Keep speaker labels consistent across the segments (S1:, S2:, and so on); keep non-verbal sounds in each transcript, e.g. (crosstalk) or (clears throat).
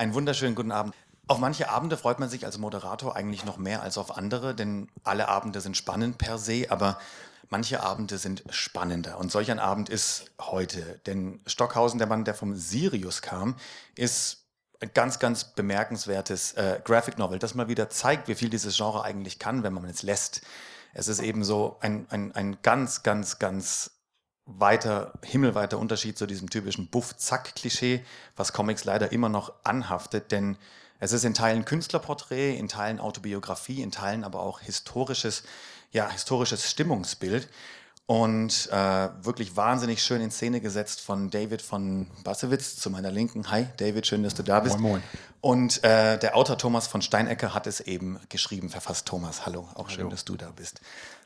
S1: Einen wunderschönen guten Abend. Auf manche Abende freut man sich als Moderator eigentlich noch mehr als auf andere, denn alle Abende sind spannend per se, aber manche Abende sind spannender. Und solch ein Abend ist heute. Denn Stockhausen, der Mann, der vom Sirius kam, ist ein ganz, ganz bemerkenswertes äh, Graphic Novel, das mal wieder zeigt, wie viel dieses Genre eigentlich kann, wenn man es lässt. Es ist eben so ein, ein, ein ganz, ganz, ganz weiter, himmelweiter Unterschied zu diesem typischen Buff-Zack-Klischee, was Comics leider immer noch anhaftet, denn es ist in Teilen Künstlerporträt, in Teilen Autobiografie, in Teilen aber auch historisches, ja, historisches Stimmungsbild und äh, wirklich wahnsinnig schön in Szene gesetzt von David von Bassewitz zu meiner Linken. Hi, David, schön, dass du da bist.
S2: Moin, moin.
S1: Und äh, der Autor Thomas von Steinecker hat es eben geschrieben, verfasst Thomas. Hallo, auch
S2: Hallo.
S1: schön, dass du da bist.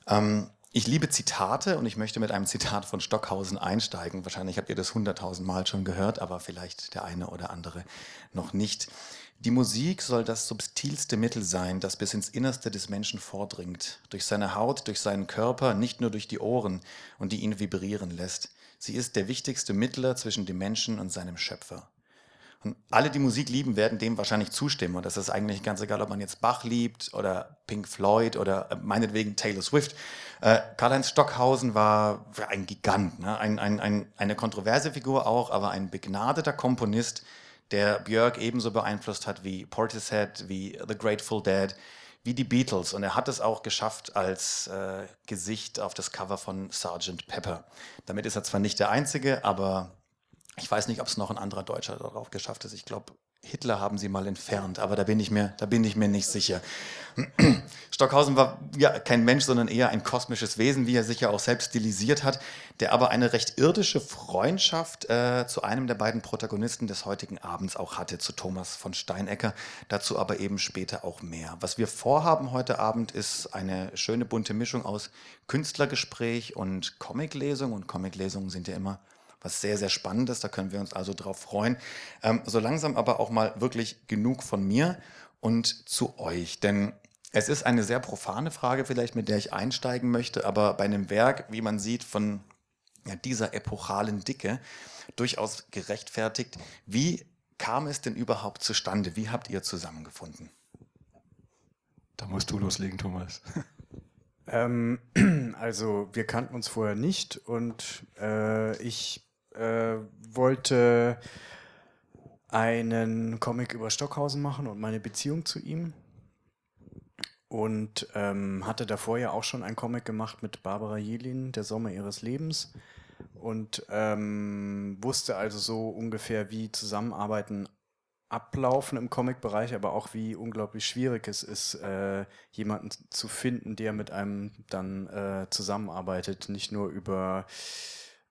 S1: Ähm, ich liebe Zitate und ich möchte mit einem Zitat von Stockhausen einsteigen. Wahrscheinlich habt ihr das hunderttausend Mal schon gehört, aber vielleicht der eine oder andere noch nicht. Die Musik soll das subtilste Mittel sein, das bis ins Innerste des Menschen vordringt, durch seine Haut, durch seinen Körper, nicht nur durch die Ohren und die ihn vibrieren lässt. Sie ist der wichtigste Mittler zwischen dem Menschen und seinem Schöpfer. Alle, die Musik lieben, werden dem wahrscheinlich zustimmen. Und das ist eigentlich ganz egal, ob man jetzt Bach liebt oder Pink Floyd oder äh, meinetwegen Taylor Swift. Äh, Karl-Heinz Stockhausen war ein Gigant, ne? ein, ein, ein, eine kontroverse Figur auch, aber ein begnadeter Komponist, der Björk ebenso beeinflusst hat wie Portishead, wie The Grateful Dead, wie die Beatles. Und er hat es auch geschafft als äh, Gesicht auf das Cover von Sgt. Pepper. Damit ist er zwar nicht der Einzige, aber ich weiß nicht, ob es noch ein anderer Deutscher darauf geschafft ist. Ich glaube, Hitler haben sie mal entfernt, aber da bin ich mir, da bin ich mir nicht sicher. (clears throat) Stockhausen war ja kein Mensch, sondern eher ein kosmisches Wesen, wie er sich ja auch selbst stilisiert hat, der aber eine recht irdische Freundschaft äh, zu einem der beiden Protagonisten des heutigen Abends auch hatte, zu Thomas von Steinecker. Dazu aber eben später auch mehr. Was wir vorhaben heute Abend ist eine schöne bunte Mischung aus Künstlergespräch und Comiclesung. Und Comiclesungen sind ja immer was sehr, sehr Spannendes. Da können wir uns also drauf freuen. Ähm, so langsam aber auch mal wirklich genug von mir und zu euch. Denn es ist eine sehr profane Frage vielleicht, mit der ich einsteigen möchte, aber bei einem Werk, wie man sieht, von ja, dieser epochalen Dicke, durchaus gerechtfertigt. Wie kam es denn überhaupt zustande? Wie habt ihr zusammengefunden?
S2: Da musst du loslegen, Thomas. (laughs)
S3: Ähm, (clears throat) also wir kannten uns vorher nicht und äh, ich äh, wollte einen Comic über Stockhausen machen und meine Beziehung zu ihm. Und ähm, hatte davor ja auch schon einen Comic gemacht mit Barbara Jelin, Der Sommer ihres Lebens. Und ähm, wusste also so ungefähr, wie Zusammenarbeiten ablaufen im Comic-Bereich, aber auch wie unglaublich schwierig es ist, äh, jemanden zu finden, der mit einem dann äh, zusammenarbeitet. Nicht nur über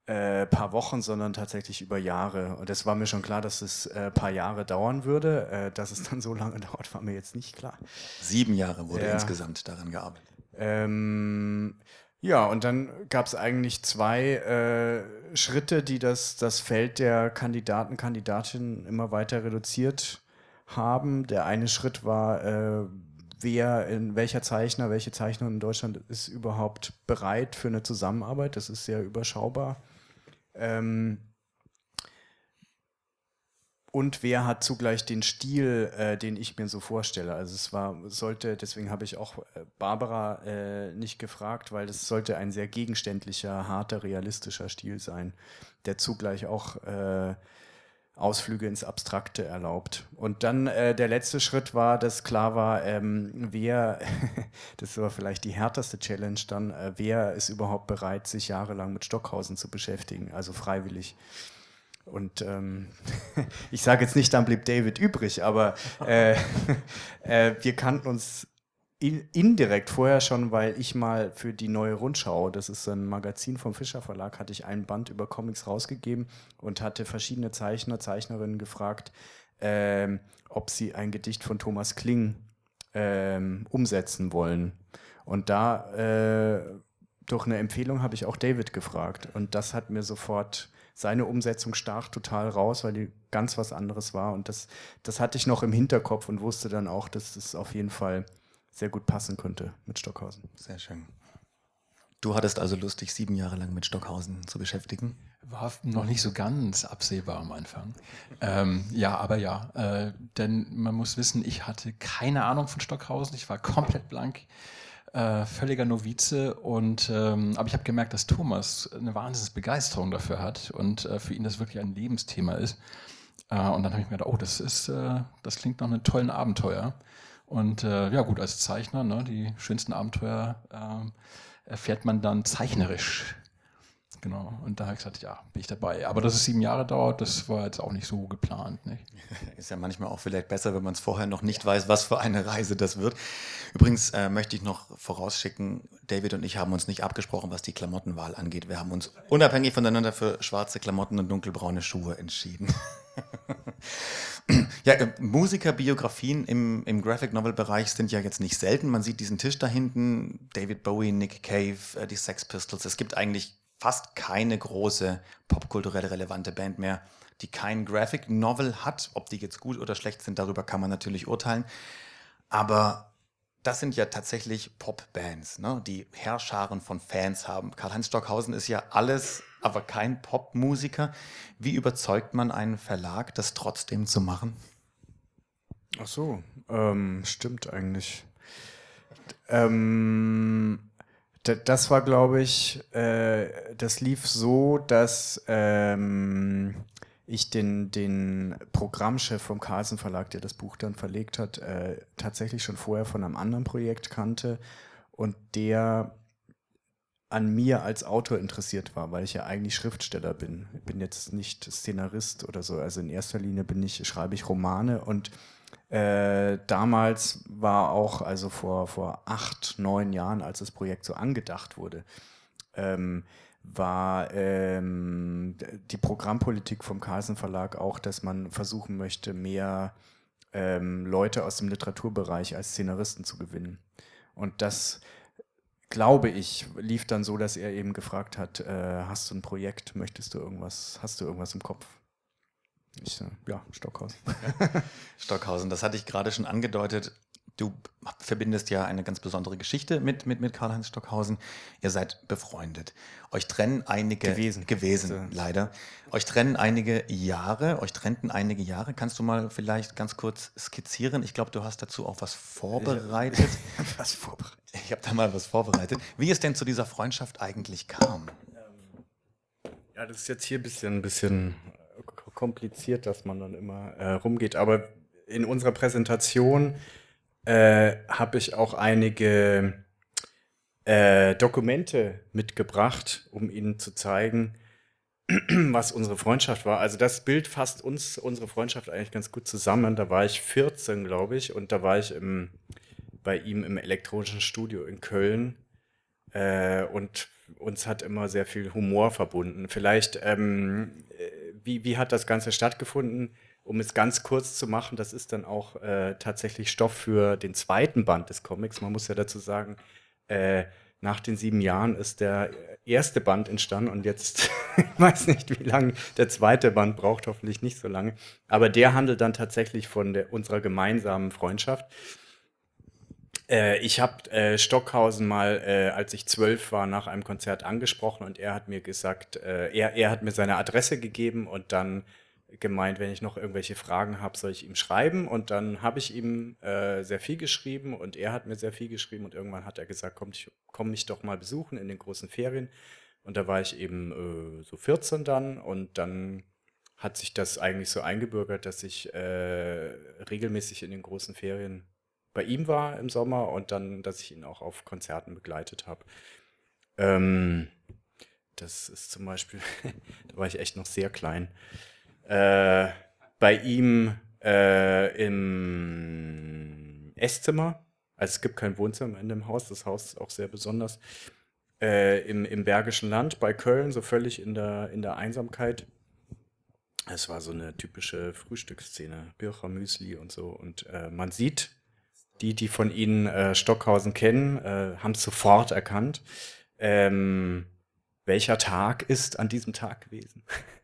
S3: äh, paar Wochen, sondern tatsächlich über Jahre. Und es war mir schon klar, dass es äh, paar Jahre dauern würde. Äh, dass es dann so lange (laughs) dauert, war mir jetzt nicht klar.
S1: Sieben Jahre wurde
S3: Ja.
S1: insgesamt daran gearbeitet.
S3: Ähm, ja, und dann gab es eigentlich zwei äh, Schritte, die das, das Feld der Kandidaten, Kandidatinnen immer weiter reduziert haben. Der eine Schritt war, äh, wer, in welcher Zeichner, welche Zeichnerin in Deutschland ist überhaupt bereit für eine Zusammenarbeit. Das ist sehr überschaubar. Ähm, und wer hat zugleich den Stil, äh, den ich mir so vorstelle? Also es war, sollte, deswegen habe ich auch äh, Barbara äh, nicht gefragt, weil es sollte ein sehr gegenständlicher, harter, realistischer Stil sein, der zugleich auch äh, Ausflüge ins Abstrakte erlaubt. Und dann äh, der letzte Schritt war, dass klar war, ähm, wer, (laughs) das war vielleicht die härteste Challenge dann, äh, wer ist überhaupt bereit, sich jahrelang mit Stockhausen zu beschäftigen, also freiwillig. Und ähm, (laughs) ich sage jetzt nicht, dann blieb David übrig, aber äh, (laughs) äh, wir kannten uns indirekt vorher schon, weil ich mal für die neue Rundschau, das ist ein Magazin vom Fischer Verlag, hatte ich einen Band über Comics rausgegeben und hatte verschiedene Zeichner, Zeichnerinnen gefragt, ähm, ob sie ein Gedicht von Thomas Kling ähm, umsetzen wollen. Und da äh, durch eine Empfehlung habe ich auch David gefragt. Und das hat mir sofort, seine Umsetzung stach total raus, weil die ganz was anderes war. Und das, das hatte ich noch im Hinterkopf und wusste dann auch, dass es auf jeden Fall sehr gut passen könnte mit Stockhausen.
S1: Sehr schön. Du hattest also Lust, dich sieben Jahre lang mit Stockhausen zu beschäftigen?
S2: War noch nicht so ganz absehbar am Anfang. Ähm, ja, aber ja, äh, denn man muss wissen, ich hatte keine Ahnung von Stockhausen. Ich war komplett blank, äh, völliger Novize. Und, ähm, aber ich habe gemerkt, dass Thomas eine Wahnsinnsbegeisterung dafür hat und äh, für ihn das wirklich ein Lebensthema ist. Äh, und dann habe ich mir gedacht, oh, das, ist, äh, das klingt nach einem tollen Abenteuer. Und äh, ja gut, als Zeichner, ne, die schönsten Abenteuer ähm, erfährt man dann zeichnerisch. Genau. Und da habe ich gesagt, ja, bin ich dabei. Aber dass es sieben Jahre dauert, das war jetzt auch nicht so geplant. Nicht? (laughs)
S1: Ist ja manchmal auch vielleicht besser, wenn man es vorher noch nicht weiß, was für eine Reise das wird. Übrigens äh, möchte ich noch vorausschicken, David und ich haben uns nicht abgesprochen, was die Klamottenwahl angeht. Wir haben uns unabhängig voneinander für schwarze Klamotten und dunkelbraune Schuhe entschieden. (laughs) ja, äh, Musikerbiografien im, im Graphic Novel Bereich sind ja jetzt nicht selten. Man sieht diesen Tisch da hinten, David Bowie, Nick Cave, äh, die Sex Pistols. Es gibt eigentlich fast keine große popkulturell relevante Band mehr, die kein Graphic Novel hat. Ob die jetzt gut oder schlecht sind, darüber kann man natürlich urteilen. Aber das sind ja tatsächlich Popbands, ne, die Herrscharen von Fans haben. Karl-Heinz Stockhausen ist ja alles, aber kein Popmusiker. Wie überzeugt man einen Verlag, das trotzdem zu machen?
S3: Ach so, ähm, stimmt eigentlich. Ähm, das war, glaube ich, äh, das lief so, dass ähm, ich den, den Programmchef vom Carlsen Verlag, der das Buch dann verlegt hat, äh, tatsächlich schon vorher von einem anderen Projekt kannte und der an mir als Autor interessiert war, weil ich ja eigentlich Schriftsteller bin. Ich bin jetzt nicht Szenarist oder so. Also in erster Linie bin ich, schreibe ich Romane und äh, damals war auch, also vor, vor acht, neun Jahren, als das Projekt so angedacht wurde, ähm, war ähm, die Programmpolitik vom Carlsen Verlag auch, dass man versuchen möchte, mehr ähm, Leute aus dem Literaturbereich als Szenaristen zu gewinnen. Und das, glaube ich, lief dann so, dass er eben gefragt hat, äh, hast du ein Projekt, möchtest du irgendwas, hast du irgendwas im Kopf? Ich, äh, ja, Stockhausen.
S1: Stockhausen, das hatte ich gerade schon angedeutet. Du verbindest ja eine ganz besondere Geschichte mit, mit, mit Karl-Heinz Stockhausen. Ihr seid befreundet. Euch trennen einige
S3: gewesen,
S1: gewesen also. leider. Euch trennen einige Jahre. Euch trennten einige Jahre. Kannst du mal vielleicht ganz kurz skizzieren? Ich glaube, du hast dazu auch was vorbereitet. (laughs)
S3: was vorbereitet?
S1: Ich habe da mal was vorbereitet. Wie es denn zu dieser Freundschaft eigentlich kam?
S3: Ja, das ist jetzt hier ein bisschen, ein bisschen kompliziert, dass man dann immer äh, rumgeht. Aber in unserer Präsentation äh, habe ich auch einige äh, Dokumente mitgebracht, um Ihnen zu zeigen, (clears throat) was unsere Freundschaft war. Also das Bild fasst uns unsere Freundschaft eigentlich ganz gut zusammen. Da war ich 14, glaube ich, und da war ich im, bei ihm im elektronischen Studio in Köln. Äh, und uns hat immer sehr viel Humor verbunden. Vielleicht ähm, wie, wie hat das Ganze stattgefunden? Um es ganz kurz zu machen, das ist dann auch äh, tatsächlich Stoff für den zweiten Band des Comics. Man muss ja dazu sagen, äh, nach den sieben Jahren ist der erste Band entstanden und jetzt, (laughs) ich weiß nicht, wie lange der zweite Band braucht, hoffentlich nicht so lange. Aber der handelt dann tatsächlich von der, unserer gemeinsamen Freundschaft. Äh, ich habe äh, Stockhausen mal, äh, als ich zwölf war, nach einem Konzert angesprochen und er hat mir gesagt, äh, er, er hat mir seine Adresse gegeben und dann gemeint, wenn ich noch irgendwelche Fragen habe, soll ich ihm schreiben. Und dann habe ich ihm äh, sehr viel geschrieben und er hat mir sehr viel geschrieben und irgendwann hat er gesagt, komm, ich, komm mich doch mal besuchen in den großen Ferien. Und da war ich eben äh, so 14 dann und dann hat sich das eigentlich so eingebürgert, dass ich regelmäßig in den großen Ferien bei ihm war im Sommer und dann, dass ich ihn auch auf Konzerten begleitet habe. Ähm, das ist zum Beispiel, (laughs) da war ich echt noch sehr klein. Äh, bei ihm äh, im Esszimmer, also es gibt kein Wohnzimmer in dem Haus, das Haus ist auch sehr besonders. Äh, im, Im Bergischen Land bei Köln, so völlig in der, in der Einsamkeit. Es war so eine typische Frühstücksszene, Bircher Müsli und so. Und äh, man sieht die, die von Ihnen äh, Stockhausen kennen, äh, haben es sofort erkannt. Ähm, welcher Tag ist an diesem Tag gewesen? (laughs)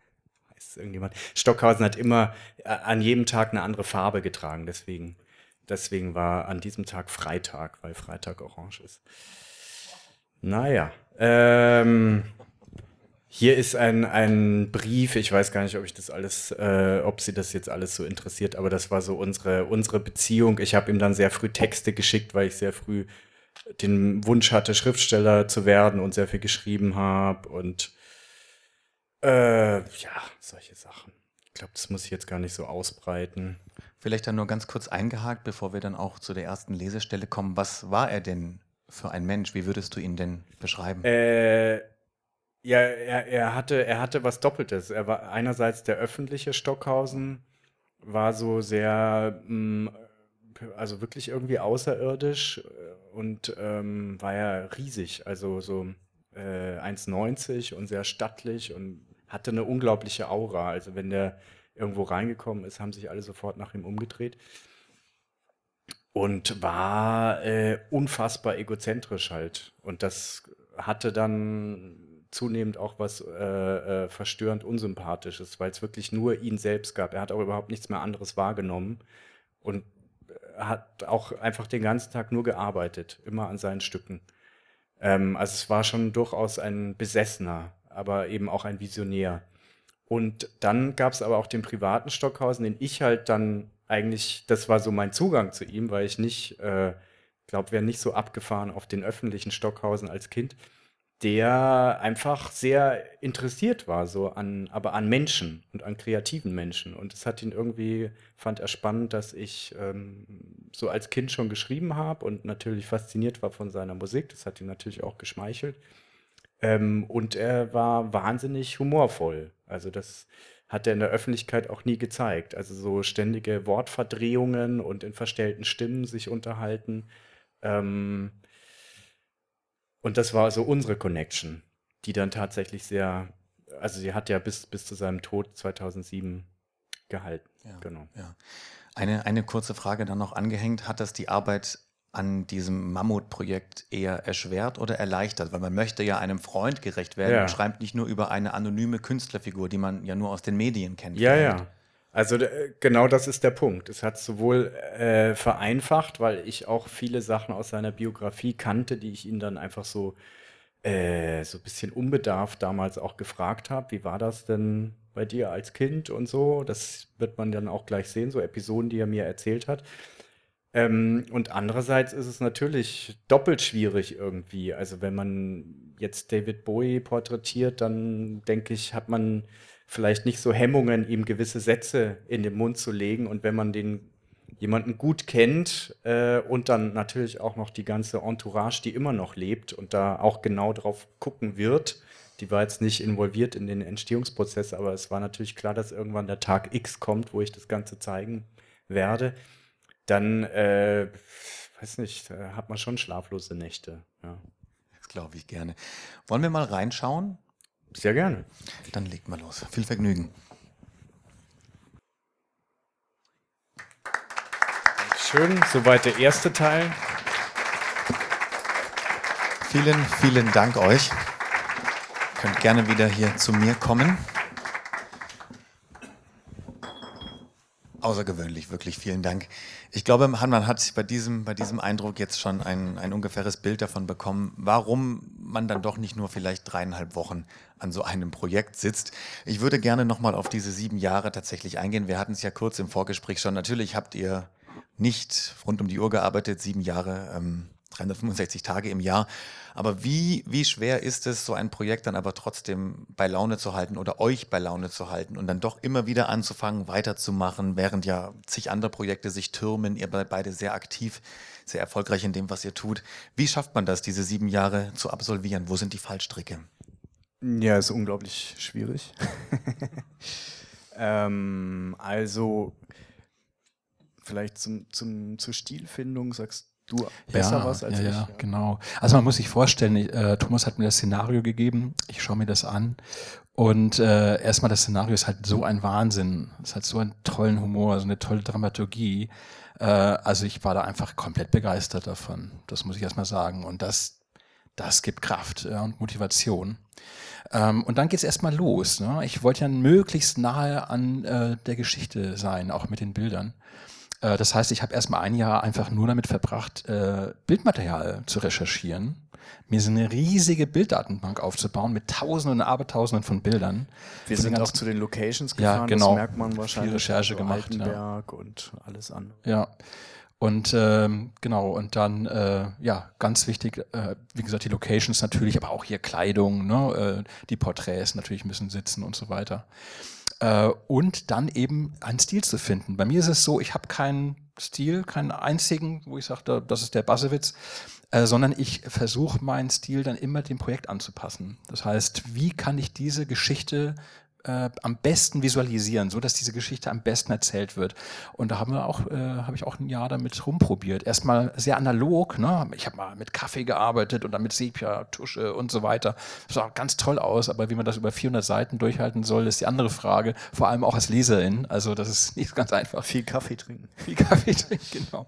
S3: Weiß irgendjemand? Stockhausen hat immer äh, an jedem Tag eine andere Farbe getragen, deswegen, deswegen war an diesem Tag Freitag, weil Freitag orange ist. Naja, ähm, Hier ist ein, ein Brief, ich weiß gar nicht, ob ich das alles, äh, ob sie das jetzt alles so interessiert, aber das war so unsere, unsere Beziehung. Ich habe ihm dann sehr früh Texte geschickt, weil ich sehr früh den Wunsch hatte, Schriftsteller zu werden und sehr viel geschrieben habe und äh, ja, solche Sachen. Ich glaube, das muss ich jetzt gar nicht so ausbreiten.
S1: Vielleicht dann nur ganz kurz eingehakt, bevor wir dann auch zu der ersten Lesestelle kommen. Was war er denn für ein Mensch? Wie würdest du ihn denn beschreiben?
S3: Äh, ja, er, er, hatte, er hatte was Doppeltes. Er war einerseits der öffentliche Stockhausen, war so sehr, mh, mm, also wirklich irgendwie außerirdisch äh, und ähm, war ja riesig, also so äh, 1,90 und sehr stattlich und hatte eine unglaubliche Aura. Also wenn der irgendwo reingekommen ist, haben sich alle sofort nach ihm umgedreht. Und war äh, unfassbar egozentrisch halt. Und das hatte dann zunehmend auch was äh, äh, verstörend Unsympathisches, weil es wirklich nur ihn selbst gab. Er hat auch überhaupt nichts mehr anderes wahrgenommen und hat auch einfach den ganzen Tag nur gearbeitet, immer an seinen Stücken. Ähm, also es war schon durchaus ein Besessener, aber eben auch ein Visionär. Und dann gab es aber auch den privaten Stockhausen, den ich halt dann eigentlich, das war so mein Zugang zu ihm, weil ich nicht, äh, glaube, wäre nicht so abgefahren auf den öffentlichen Stockhausen als Kind, der einfach sehr interessiert war, so an, aber an Menschen und an kreativen Menschen. Und es hat ihn irgendwie, fand er spannend, dass ich ähm, so als Kind schon geschrieben habe und natürlich fasziniert war von seiner Musik. Das hat ihn natürlich auch geschmeichelt. Ähm, und er war wahnsinnig humorvoll. Also das hat er in der Öffentlichkeit auch nie gezeigt. Also so ständige Wortverdrehungen und in verstellten Stimmen sich unterhalten. Ähm, und das war so unsere Connection, die dann tatsächlich sehr, also sie hat ja bis, bis zu seinem Tod 2007 gehalten.
S1: Ja, genau. Ja. Eine, eine kurze Frage dann noch angehängt. Hat das die Arbeit an diesem Mammutprojekt eher erschwert oder erleichtert? Weil man möchte ja einem Freund gerecht werden ja. und schreibt nicht nur über eine anonyme Künstlerfigur, die man ja nur aus den Medien kennt.
S3: Ja, ja. Also genau das ist der Punkt. Es hat sowohl äh, vereinfacht, weil ich auch viele Sachen aus seiner Biografie kannte, die ich ihn dann einfach so äh, so ein bisschen unbedarft damals auch gefragt habe. Wie war das denn bei dir als Kind und so? Das wird man dann auch gleich sehen, so Episoden, die er mir erzählt hat. Ähm, und andererseits ist es natürlich doppelt schwierig irgendwie. Also wenn man jetzt David Bowie porträtiert, dann denke ich, hat man vielleicht nicht so Hemmungen, ihm gewisse Sätze in den Mund zu legen. Und wenn man den jemanden gut kennt äh, und dann natürlich auch noch die ganze Entourage, die immer noch lebt und da auch genau drauf gucken wird, die war jetzt nicht involviert in den Entstehungsprozess, aber es war natürlich klar, dass irgendwann der Tag X kommt, wo ich das Ganze zeigen werde dann, äh, weiß nicht, hat man schon schlaflose Nächte. Ja.
S1: Das glaube ich gerne. Wollen wir mal reinschauen?
S3: Sehr gerne.
S1: Dann legt mal los. Viel Vergnügen.
S3: Schön, soweit der erste Teil.
S1: Vielen, vielen Dank euch. Ihr könnt gerne wieder hier zu mir kommen. Außergewöhnlich, wirklich vielen Dank. Ich glaube, man hat bei diesem, bei diesem Eindruck jetzt schon ein, ein ungefähres Bild davon bekommen, warum man dann doch nicht nur vielleicht dreieinhalb Wochen an so einem Projekt sitzt. Ich würde gerne nochmal auf diese sieben Jahre tatsächlich eingehen. Wir hatten es ja kurz im Vorgespräch schon. Natürlich habt ihr nicht rund um die Uhr gearbeitet, sieben Jahre. Ähm, 365 Tage im Jahr. Aber wie, wie schwer ist es, so ein Projekt dann aber trotzdem bei Laune zu halten oder euch bei Laune zu halten und dann doch immer wieder anzufangen, weiterzumachen, während ja zig andere Projekte sich türmen, ihr seid beide sehr aktiv, sehr erfolgreich in dem, was ihr tut. Wie schafft man das, diese sieben Jahre zu absolvieren? Wo sind die Fallstricke?
S3: Ja, ist unglaublich schwierig. (laughs) ähm, also vielleicht zum, zum, zur Stilfindung sagst du besser
S2: ja,
S3: was
S2: als ja, ich. Ja, genau. Also man muss sich vorstellen, äh, Thomas hat mir das Szenario gegeben, ich schaue mir das an und äh, erstmal das Szenario ist halt so ein Wahnsinn. Es hat so einen tollen Humor, so eine tolle Dramaturgie. Äh, also ich war da einfach komplett begeistert davon. Das muss ich erstmal sagen. Und das, das gibt Kraft ja, und Motivation. Ähm, und dann geht es erstmal los. Ne? Ich wollte ja möglichst nahe an äh, der Geschichte sein, auch mit den Bildern. Äh, das heißt, ich habe erstmal ein Jahr einfach nur damit verbracht, äh, Bildmaterial zu recherchieren. mir so eine riesige Bilddatenbank aufzubauen mit Tausenden und Abertausenden von Bildern.
S3: Wir
S2: Von
S3: sind auch zu den Locations
S2: Ja,
S3: gefahren,
S2: genau.
S3: das merkt man wahrscheinlich.
S2: Recherche
S3: Also
S2: gemacht, ja.
S3: Altenberg und alles andere.
S2: Ja. Und ähm, genau, und dann, äh, ja, ganz wichtig, äh, wie gesagt, die Locations natürlich, aber auch hier Kleidung, ne, äh, die Porträts natürlich müssen sitzen und so weiter. Äh, und dann eben einen Stil zu finden. Bei mir ist es so, ich habe keinen Stil, keinen einzigen, wo ich sage, das ist der Bassewitz, äh, sondern ich versuche meinen Stil dann immer dem Projekt anzupassen. Das heißt, wie kann ich diese Geschichte äh, am besten visualisieren, so dass diese Geschichte am besten erzählt wird. Und da haben wir auch, äh, habe ich auch ein Jahr damit rumprobiert. Erstmal sehr analog, ne? Ich habe mal mit Kaffee gearbeitet und dann mit Sepia, Tusche und so weiter. Das sah ganz toll aus, aber wie man das über 400 Seiten durchhalten soll, ist die andere Frage. Vor allem auch als Leserin. Also das ist nicht ganz einfach.
S3: Viel Kaffee trinken. (laughs)
S2: Viel Kaffee trinken, genau.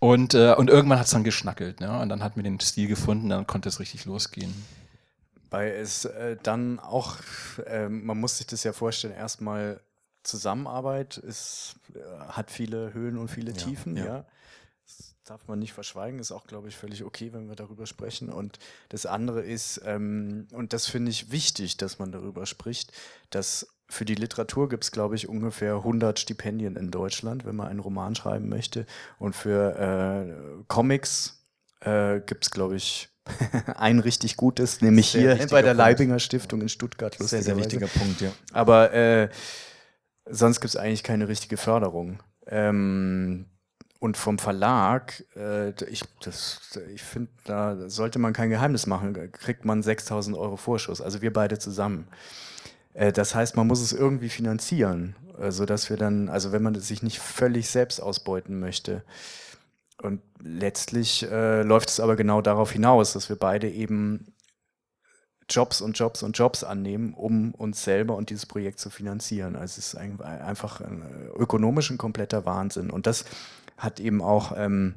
S2: Und, äh, und irgendwann hat es dann geschnackelt, ne? Und dann hat mir den Stil gefunden, dann konnte es richtig losgehen.
S3: Weil es äh, dann auch, äh, man muss sich das ja vorstellen, erstmal Zusammenarbeit ist, äh, hat viele Höhen und viele
S1: Ja,
S3: Tiefen, ja.
S1: ja.
S3: Das darf man nicht verschweigen, ist auch, glaube ich, völlig okay, wenn wir darüber sprechen. Und das andere ist, ähm, und das finde ich wichtig, dass man darüber spricht, dass für die Literatur gibt es, glaube ich, ungefähr 100 Stipendien in Deutschland, wenn man einen Roman schreiben möchte. Und für äh, Comics äh, gibt es, glaube ich, (laughs) ein richtig gutes, nämlich
S1: Sehr
S3: hier bei der
S1: Punkt.
S3: Leibinger Stiftung in Stuttgart.
S1: Sehr, sehr wichtiger Punkt, ja.
S3: Aber äh, sonst gibt es eigentlich keine richtige Förderung. Ähm, und vom Verlag, äh, ich, das- ich finde, da sollte man kein Geheimnis machen, kriegt man 6000 Euro Vorschuss, also wir beide zusammen. Äh, das heißt, man muss es irgendwie finanzieren, äh, sodass wir dann, also wenn man sich nicht völlig selbst ausbeuten möchte. Und letztlich äh, läuft es aber genau darauf hinaus, dass wir beide eben Jobs und Jobs und Jobs annehmen, um uns selber und dieses Projekt zu finanzieren. Also es ist ein, einfach ein, äh, ökonomisch ein kompletter Wahnsinn. Und das hat eben auch ähm,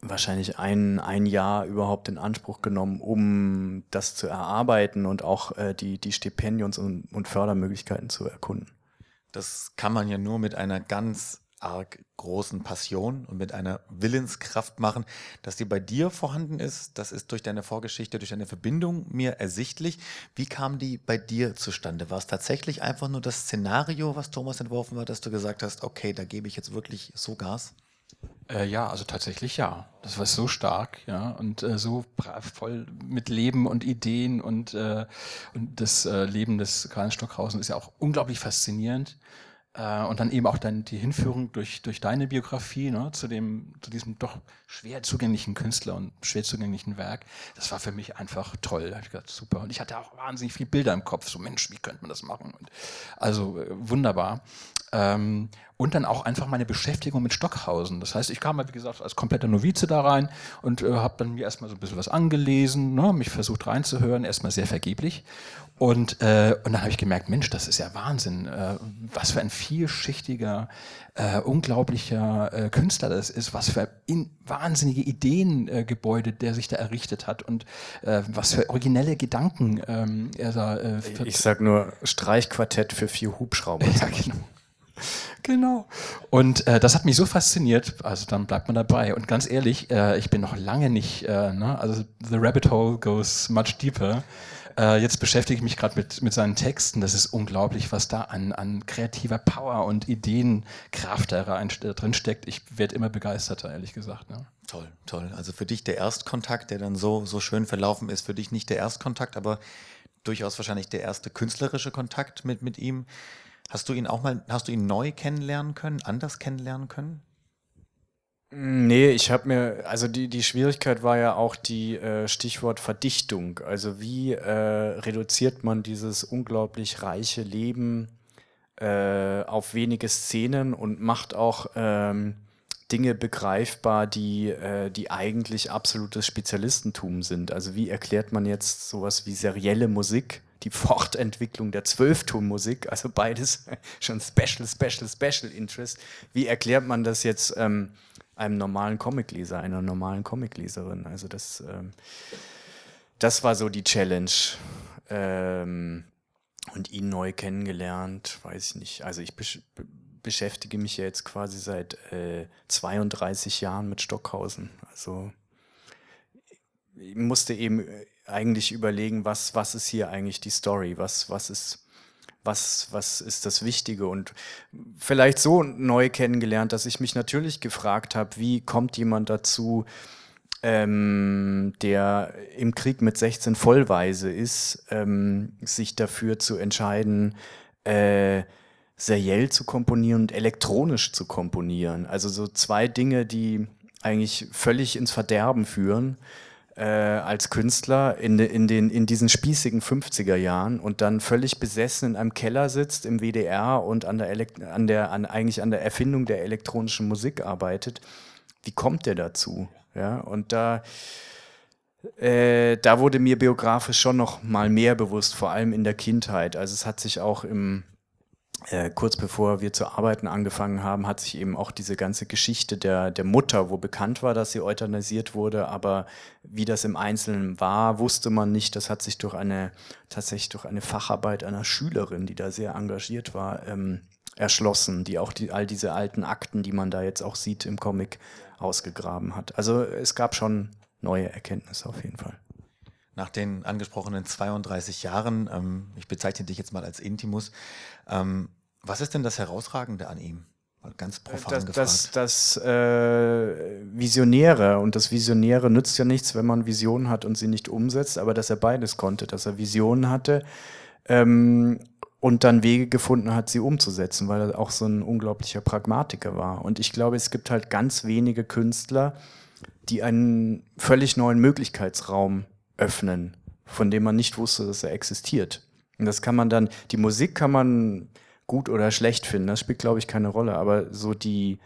S3: wahrscheinlich ein, ein Jahr überhaupt in Anspruch genommen, um das zu erarbeiten und auch äh, die, die Stipendiums- und, und Fördermöglichkeiten zu erkunden.
S1: Das kann man ja nur mit einer ganz arg großen Passion und mit einer Willenskraft machen, dass die bei dir vorhanden ist. Das ist durch deine Vorgeschichte, durch deine Verbindung mir ersichtlich. Wie kam die bei dir zustande? War es tatsächlich einfach nur das Szenario, was Thomas entworfen hat, dass du gesagt hast, okay, da gebe ich jetzt wirklich so Gas?
S2: Äh, ja, also tatsächlich ja. Das war so stark, ja, und äh, so voll mit Leben und Ideen und, äh, und das äh, Leben des Karl Stockhausen ist ja auch unglaublich faszinierend. Äh, und dann eben auch dann die Hinführung durch, durch deine Biografie ne, zu, dem, zu diesem doch schwer zugänglichen Künstler und schwer zugänglichen Werk. Das war für mich einfach toll. Da hab ich gedacht, super. Und ich hatte auch wahnsinnig viele Bilder im Kopf. So, Mensch, wie könnte man das machen? Und also äh, wunderbar. Ähm, und dann auch einfach meine Beschäftigung mit Stockhausen. Das heißt, ich kam, halt, wie gesagt, als kompletter Novize da rein und äh, habe dann mir erstmal so ein bisschen was angelesen, ne, mich versucht reinzuhören, erstmal sehr vergeblich. Und, äh, und dann habe ich gemerkt, Mensch, das ist ja Wahnsinn, äh, was für ein vielschichtiger, äh, unglaublicher äh, Künstler das ist, was für in, wahnsinnige Ideengebäude der sich da errichtet hat und äh, was für originelle Gedanken ähm, er da äh,
S3: Ich sag nur Streichquartett für vier Hubschrauber.
S2: ja, genau. (laughs) Genau. Und äh, das hat mich so fasziniert, also dann bleibt man dabei. Und ganz ehrlich, äh, ich bin noch lange nicht, äh, ne, also the rabbit hole goes much deeper. Äh, jetzt beschäftige ich mich gerade mit, mit seinen Texten. Das ist unglaublich, was da an, an kreativer Power und Ideenkraft da äh, drin steckt. Ich werde immer begeisterter, ehrlich gesagt. Ne?
S1: Toll, toll. Also für dich der Erstkontakt, der dann so, so schön verlaufen ist, für dich nicht der Erstkontakt, aber durchaus wahrscheinlich der erste künstlerische Kontakt mit, mit ihm. Hast du ihn auch mal, hast du ihn neu kennenlernen können, anders kennenlernen können?
S3: Nee, ich habe mir, also die, die Schwierigkeit war ja auch die äh, Stichwort Verdichtung. Also wie äh, reduziert man dieses unglaublich reiche Leben äh, auf wenige Szenen und macht auch ähm, Dinge begreifbar, die, äh, die eigentlich absolutes Spezialistentum sind. Also wie erklärt man jetzt sowas wie serielle Musik, die Fortentwicklung der Zwölftonmusik, also beides (laughs) schon Special, Special, Special Interest. Wie erklärt man das jetzt ähm, einem normalen Comicleser, einer normalen Comicleserin? Also das, ähm, das war so die Challenge. Ähm, und ihn neu kennengelernt, weiß ich nicht. Also ich besch be beschäftige mich ja jetzt quasi seit äh, 32 Jahren mit Stockhausen. Also ich musste eben äh, eigentlich überlegen, was, was ist hier eigentlich die Story, was, was ist was, was ist das Wichtige? Und vielleicht so neu kennengelernt, dass ich mich natürlich gefragt habe, wie kommt jemand dazu, ähm, der im Krieg mit 16 vollweise ist, ähm, sich dafür zu entscheiden, äh, seriell zu komponieren und elektronisch zu komponieren. Also so zwei Dinge, die eigentlich völlig ins Verderben führen äh, als Künstler in, in, den, in diesen spießigen 50er Jahren und dann völlig besessen in einem Keller sitzt im WDR und an der, Elekt an der an, eigentlich an der Erfindung der elektronischen Musik arbeitet. Wie kommt der dazu? Ja, und da, äh, da wurde mir biografisch schon noch mal mehr bewusst, vor allem in der Kindheit. Also es hat sich auch im, äh, kurz bevor wir zu arbeiten angefangen haben, hat sich eben auch diese ganze Geschichte der, der Mutter, wo bekannt war, dass sie euthanasiert wurde, aber wie das im Einzelnen war, wusste man nicht. Das hat sich durch eine, tatsächlich durch eine Facharbeit einer Schülerin, die da sehr engagiert war, ähm, erschlossen, die auch die, all diese alten Akten, die man da jetzt auch sieht im Comic, ausgegraben hat. Also es gab schon neue Erkenntnisse auf jeden Fall.
S1: Nach den angesprochenen 32 Jahren, ähm, ich bezeichne dich jetzt mal als Intimus, ähm, was ist denn das Herausragende an ihm? Mal ganz profan
S3: das,
S1: gefragt.
S3: Das, das äh, Visionäre und das Visionäre nützt ja nichts, wenn man Visionen hat und sie nicht umsetzt, aber dass er beides konnte, dass er Visionen hatte ähm, und dann Wege gefunden hat, sie umzusetzen, weil er auch so ein unglaublicher Pragmatiker war. Und ich glaube, es gibt halt ganz wenige Künstler, die einen völlig neuen Möglichkeitsraum öffnen, von dem man nicht wusste, dass er existiert. Und das kann man dann, die Musik kann man gut oder schlecht finden, das spielt, glaube ich, keine Rolle, aber so die,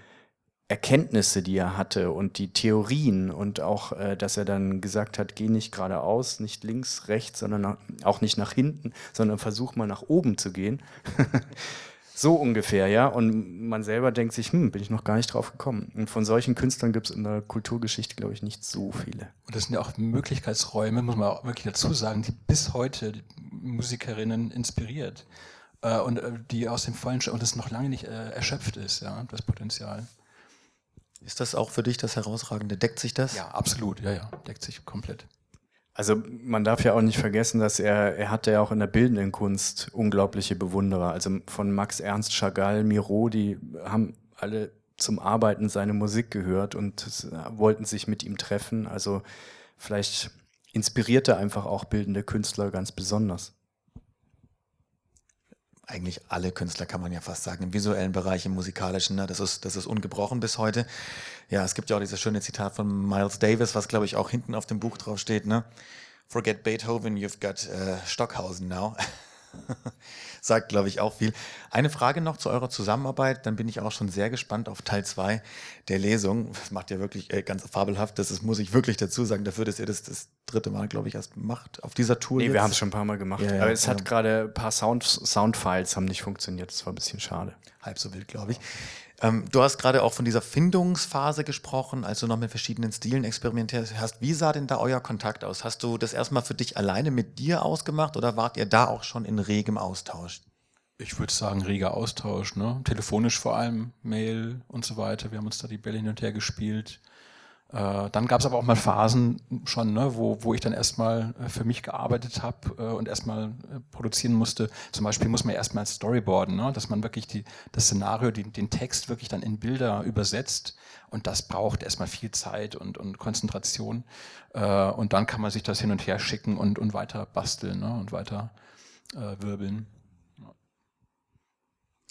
S3: Erkenntnisse, die er hatte und die Theorien und auch, äh, dass er dann gesagt hat, geh nicht geradeaus, nicht links, rechts, sondern auch nicht nach hinten, sondern versuch mal nach oben zu gehen. (laughs) so ungefähr, ja. Und man selber denkt sich, hm, bin ich noch gar nicht drauf gekommen. Und von solchen Künstlern gibt es in der Kulturgeschichte, glaube ich, nicht so viele.
S2: Und das sind ja auch Möglichkeitsräume, muss man auch wirklich dazu sagen, die bis heute die Musikerinnen inspiriert. Äh, und äh, die aus dem Vollen und das noch lange nicht äh, erschöpft ist, ja, das Potenzial.
S1: Ist das auch für dich das Herausragende? Deckt sich das?
S2: Ja, absolut. Ja, ja, deckt sich komplett.
S3: Also man darf ja auch nicht vergessen, dass er, er hatte ja auch in der bildenden Kunst unglaubliche Bewunderer. Also von Max Ernst Chagall, Miro, die haben alle zum Arbeiten seine Musik gehört und wollten sich mit ihm treffen. Also vielleicht inspirierte einfach auch bildende Künstler ganz besonders
S1: eigentlich alle Künstler, kann man ja fast sagen, im visuellen Bereich, im musikalischen, ne? das, ist, das ist ungebrochen bis heute. Ja, es gibt ja auch dieses schöne Zitat von Miles Davis, was glaube ich auch hinten auf dem Buch drauf steht, ne? Forget Beethoven, you've got uh, Stockhausen now. (laughs) Sagt, glaube ich, auch viel. Eine Frage noch zu eurer Zusammenarbeit, dann bin ich auch schon sehr gespannt auf Teil 2 der Lesung. Das macht ihr wirklich äh, ganz fabelhaft. Das ist, muss ich wirklich dazu sagen, dafür, dass ihr das das dritte Mal, glaube ich, erst macht auf dieser Tour.
S3: Nee, jetzt. wir haben es schon ein paar Mal gemacht. Ja, ja, Aber es ja. hat gerade ein paar Sound, Soundfiles haben nicht funktioniert. Das war ein bisschen schade.
S1: Halb so wild, glaube ich. Ähm, du hast gerade auch von dieser Findungsphase gesprochen, als du noch mit verschiedenen Stilen experimentiert hast. Wie sah denn da euer Kontakt aus? Hast du das erstmal für dich alleine mit dir ausgemacht oder wart ihr da auch schon in regem Austausch?
S2: Ich würde sagen, reger Austausch, ne? Telefonisch vor allem, Mail und so weiter. Wir haben uns da die Bälle hin und her gespielt. Äh, dann gab es aber auch mal Phasen schon, ne, wo, wo ich dann erstmal äh, für mich gearbeitet habe äh, und erstmal produzieren musste. Zum Beispiel muss man erstmal storyboarden, ne, dass man wirklich die, das Szenario, die, den Text wirklich dann in Bilder übersetzt. Und das braucht erstmal viel Zeit und, und Konzentration. Und dann kann man sich das hin und her schicken und, und weiter basteln ne, und weiter äh, wirbeln.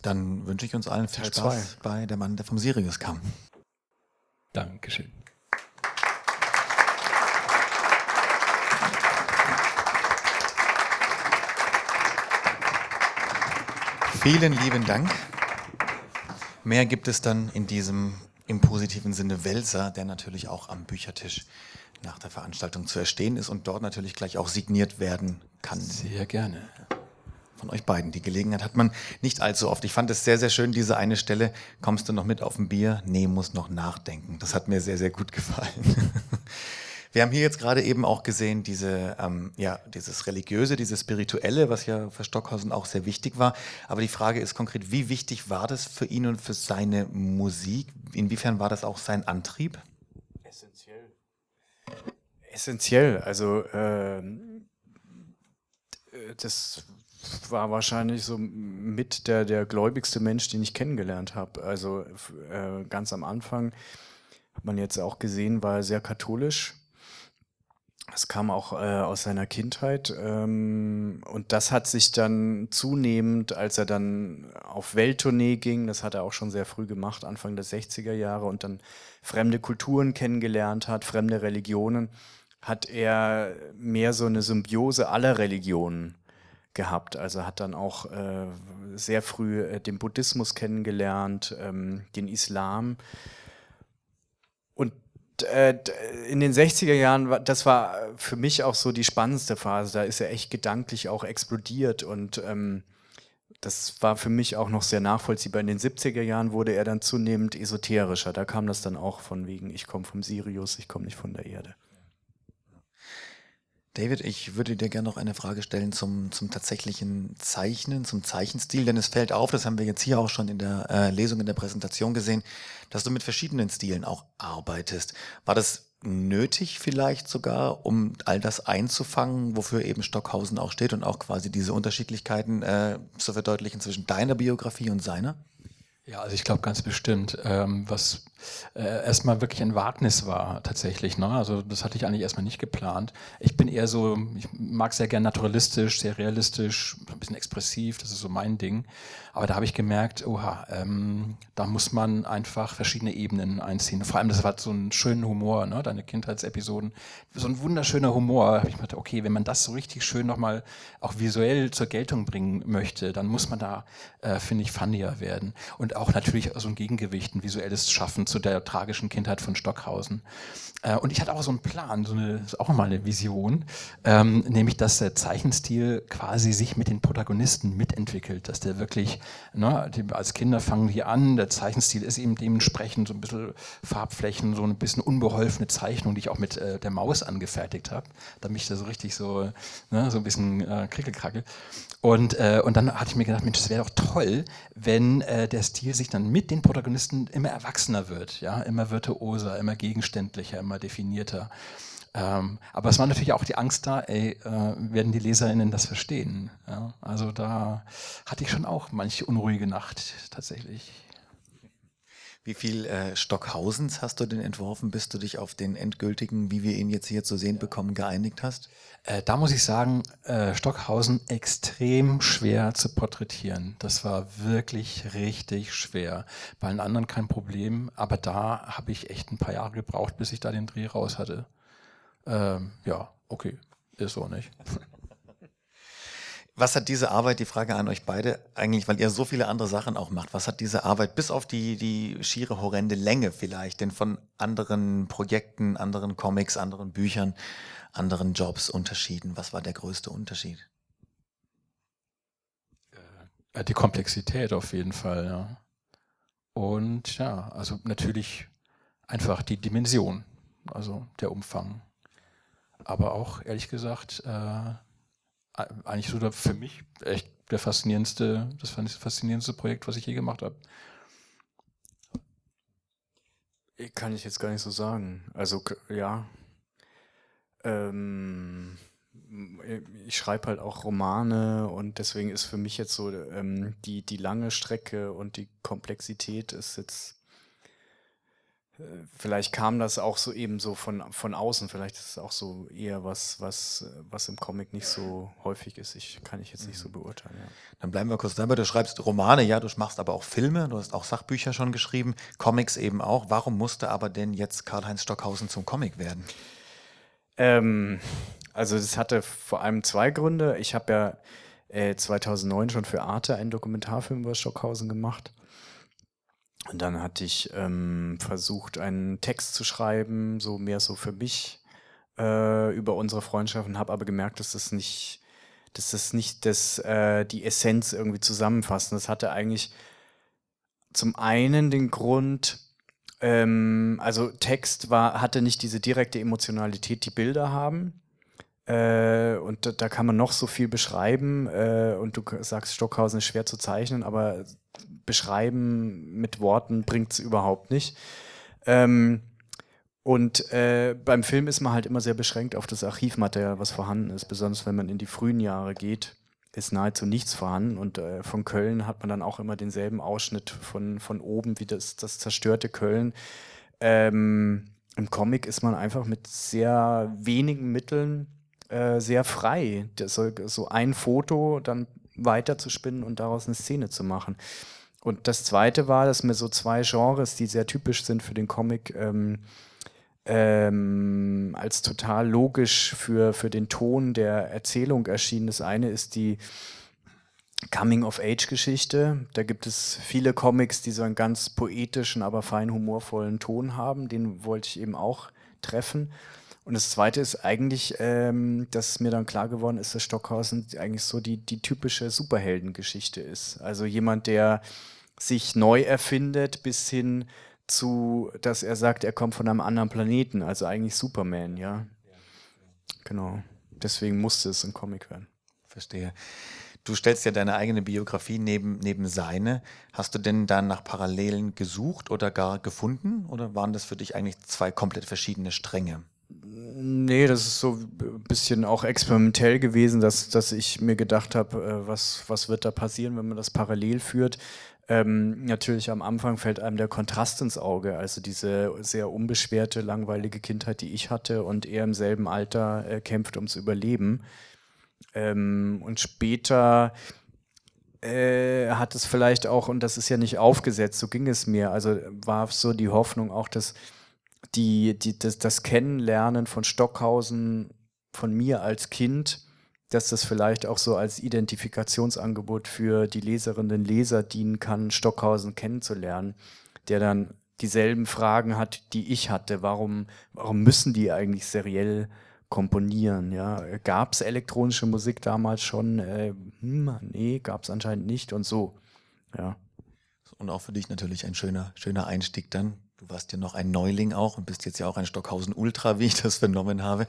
S1: Dann wünsche ich uns allen viel Teil Spaß zwei. bei Der Mann, der vom Sirius kam.
S2: Dankeschön.
S1: Vielen lieben Dank. Mehr gibt es dann in diesem im positiven Sinne Wälzer, der natürlich auch am Büchertisch nach der Veranstaltung zu erstehen ist und dort natürlich gleich auch signiert werden kann.
S2: Sehr gerne.
S1: Von euch beiden. Die Gelegenheit hat man nicht allzu oft. Ich fand es sehr, sehr schön, diese eine Stelle. Kommst du noch mit auf ein Bier? Nee, muss noch nachdenken. Das hat mir sehr, sehr gut gefallen. (laughs) Wir haben hier jetzt gerade eben auch gesehen, diese, ähm, ja, dieses Religiöse, dieses Spirituelle, was ja für Stockhausen auch sehr wichtig war. Aber die Frage ist konkret, wie wichtig war das für ihn und für seine Musik? Inwiefern war das auch sein Antrieb?
S3: Essentiell. Essentiell. Also ähm, äh, das war wahrscheinlich so mit der, der gläubigste Mensch, den ich kennengelernt habe. Also äh, ganz am Anfang hat man jetzt auch gesehen, war er sehr katholisch. Das kam auch äh, aus seiner Kindheit ähm, und das hat sich dann zunehmend, als er dann auf Welttournee ging, das hat er auch schon sehr früh gemacht, Anfang der 60er Jahre und dann fremde Kulturen kennengelernt hat, fremde Religionen, hat er mehr so eine Symbiose aller Religionen gehabt. Also hat dann auch äh, sehr früh äh, den Buddhismus kennengelernt, ähm, den Islam. Äh, in den 60er Jahren, das war für mich auch so die spannendste Phase. Da ist er echt gedanklich auch explodiert und ähm, das war für mich auch noch sehr nachvollziehbar. In den 70er Jahren wurde er dann zunehmend esoterischer. Da kam das dann auch von wegen, ich komme vom Sirius, ich komme nicht von der Erde.
S1: David, ich würde dir gerne noch eine Frage stellen zum, zum tatsächlichen Zeichnen, zum Zeichenstil, denn es fällt auf, das haben wir jetzt hier auch schon in der äh, Lesung, in der Präsentation gesehen, dass du mit verschiedenen Stilen auch arbeitest. War das nötig vielleicht sogar, um all das einzufangen, wofür eben Stockhausen auch steht und auch quasi diese Unterschiedlichkeiten äh, zu verdeutlichen zwischen deiner Biografie und seiner?
S2: Ja, also ich glaube ganz bestimmt, ähm, was äh, erstmal wirklich ein Wagnis war tatsächlich. Ne? Also das hatte ich eigentlich erstmal nicht geplant. Ich bin eher so, ich mag sehr gern naturalistisch, sehr realistisch, ein bisschen expressiv, das ist so mein Ding. Aber da habe ich gemerkt, oha, ähm, da muss man einfach verschiedene Ebenen einziehen. Vor allem, das war so ein schöner Humor, ne? deine Kindheitsepisoden, so ein wunderschöner Humor. Ich gedacht, okay, wenn man das so richtig schön nochmal auch visuell zur Geltung bringen möchte, dann muss man da, äh, finde ich, funnier werden. Und auch natürlich so ein Gegengewicht, ein visuelles Schaffen zu der tragischen Kindheit von Stockhausen. Äh, und ich hatte auch so einen Plan, so eine, auch mal eine Vision, ähm, nämlich, dass der Zeichenstil quasi sich mit den Protagonisten mitentwickelt, dass der wirklich, ne, die, als Kinder fangen die an, der Zeichenstil ist eben dementsprechend so ein bisschen Farbflächen, so ein bisschen unbeholfene Zeichnung, die ich auch mit äh, der Maus angefertigt habe, damit ich da so richtig so, ne, so ein bisschen äh, krickelkrackel. Und, äh, und dann hatte ich mir gedacht, Mensch, das wäre doch toll, wenn äh, der Stil sich dann mit den Protagonisten immer erwachsener wird, ja, immer virtuoser, immer gegenständlicher, immer definierter. Ähm, aber es war natürlich auch die Angst da, ey, äh, werden die LeserInnen das verstehen? Ja? Also da hatte ich schon auch manche unruhige Nacht tatsächlich.
S1: Wie viel äh, Stockhausens hast du denn entworfen, bis du dich auf den endgültigen, wie wir ihn jetzt hier zu sehen bekommen, geeinigt hast?
S2: Äh, da muss ich sagen, äh, Stockhausen extrem schwer zu porträtieren. Das war wirklich richtig schwer. Bei allen anderen kein Problem, aber da habe ich echt ein paar Jahre gebraucht, bis ich da den Dreh raus hatte. Ähm, ja, okay, ist so nicht. (laughs)
S1: Was hat diese Arbeit, die Frage an euch beide, eigentlich, weil ihr so viele andere Sachen auch macht, was hat diese Arbeit bis auf die, die schiere horrende Länge vielleicht denn von anderen Projekten, anderen Comics, anderen Büchern, anderen Jobs unterschieden? Was war der größte Unterschied?
S2: Äh, die Komplexität auf jeden Fall, ja. Und ja, also natürlich einfach die Dimension, also der Umfang. Aber auch, ehrlich gesagt, äh, eigentlich so für mich echt der faszinierendste, das faszinierendste Projekt, was ich je gemacht habe.
S3: Kann ich jetzt gar nicht so sagen. Also ja. Ähm, ich schreibe halt auch Romane und deswegen ist für mich jetzt so ähm, die, die lange Strecke und die Komplexität ist jetzt Vielleicht kam das auch so eben so von, von außen, vielleicht ist es auch so eher was, was, was im Comic nicht so häufig ist. Ich kann ich jetzt nicht so mhm. beurteilen. Ja.
S1: Dann bleiben wir kurz dabei. Du schreibst Romane, ja, du machst aber auch Filme, du hast auch Sachbücher schon geschrieben, Comics eben auch. Warum musste aber denn jetzt Karl-Heinz Stockhausen zum Comic werden?
S3: Ähm, also das hatte vor allem zwei Gründe. Ich habe ja äh, 2009 schon für Arte einen Dokumentarfilm über Stockhausen gemacht. Und dann hatte ich ähm, versucht, einen Text zu schreiben, so mehr so für mich äh, über unsere Freundschaft und habe aber gemerkt, dass das nicht, dass das nicht das, äh, die Essenz irgendwie zusammenfasst. Und das hatte eigentlich zum einen den Grund, ähm, also Text war, hatte nicht diese direkte Emotionalität, die Bilder haben. Äh, und da, da, kann man noch so viel beschreiben. Äh, und du sagst, Stockhausen ist schwer zu zeichnen, aber beschreiben mit Worten bringt es überhaupt nicht. Ähm, Und äh, beim Film ist man halt immer sehr beschränkt auf das Archivmaterial, was vorhanden ist. Besonders wenn man in die frühen Jahre geht, ist nahezu nichts vorhanden. Und äh, von Köln hat man dann auch immer denselben Ausschnitt von, von oben wie das, das zerstörte Köln. Ähm, Im Comic ist man einfach mit sehr wenigen Mitteln äh, sehr frei. Das, so ein Foto dann weiter zu spinnen und daraus eine Szene zu machen. Und das zweite war, dass mir so zwei Genres, die sehr typisch sind für den Comic, ähm, ähm, als total logisch für, für den Ton der Erzählung erschienen. Das eine ist die Coming-of-Age-Geschichte. Da gibt es viele Comics, die so einen ganz poetischen, aber fein humorvollen Ton haben. Den wollte ich eben auch treffen. Und das Zweite ist eigentlich, ähm, dass mir dann klar geworden ist, dass Stockhausen eigentlich so die, die typische Superheldengeschichte ist. Also jemand, der sich neu erfindet bis hin zu, dass er sagt, er kommt von einem anderen Planeten, also eigentlich Superman, ja. Genau. Deswegen musste es ein Comic werden.
S1: Verstehe. Du stellst ja deine eigene Biografie neben, neben seine. Hast du denn dann nach Parallelen gesucht oder gar gefunden? Oder waren das für dich eigentlich zwei komplett verschiedene Stränge?
S3: Nee, das ist so ein bisschen auch experimentell gewesen, dass, dass ich mir gedacht habe, äh, was, was wird da passieren, wenn man das parallel führt. Ähm, natürlich am Anfang fällt einem der Kontrast ins Auge, also diese sehr unbeschwerte, langweilige Kindheit, die ich hatte und er im selben Alter äh, kämpft ums Überleben. Ähm, und später äh, hat es vielleicht auch, und das ist ja nicht aufgesetzt, so ging es mir, also war so die Hoffnung auch, dass die, die, das, das Kennenlernen von Stockhausen von mir als Kind dass das vielleicht auch so als Identifikationsangebot für die Leserinnen und Leser dienen kann, Stockhausen kennenzulernen, der dann dieselben Fragen hat, die ich hatte. Warum, warum müssen die eigentlich seriell komponieren? Ja? Gab es elektronische Musik damals schon? Äh, hm, nee, gab es anscheinend nicht und so. Ja.
S1: Und auch für dich natürlich ein schöner, schöner Einstieg dann. Du warst ja noch ein Neuling auch und bist jetzt ja auch ein Stockhausen Ultra, wie ich das vernommen habe.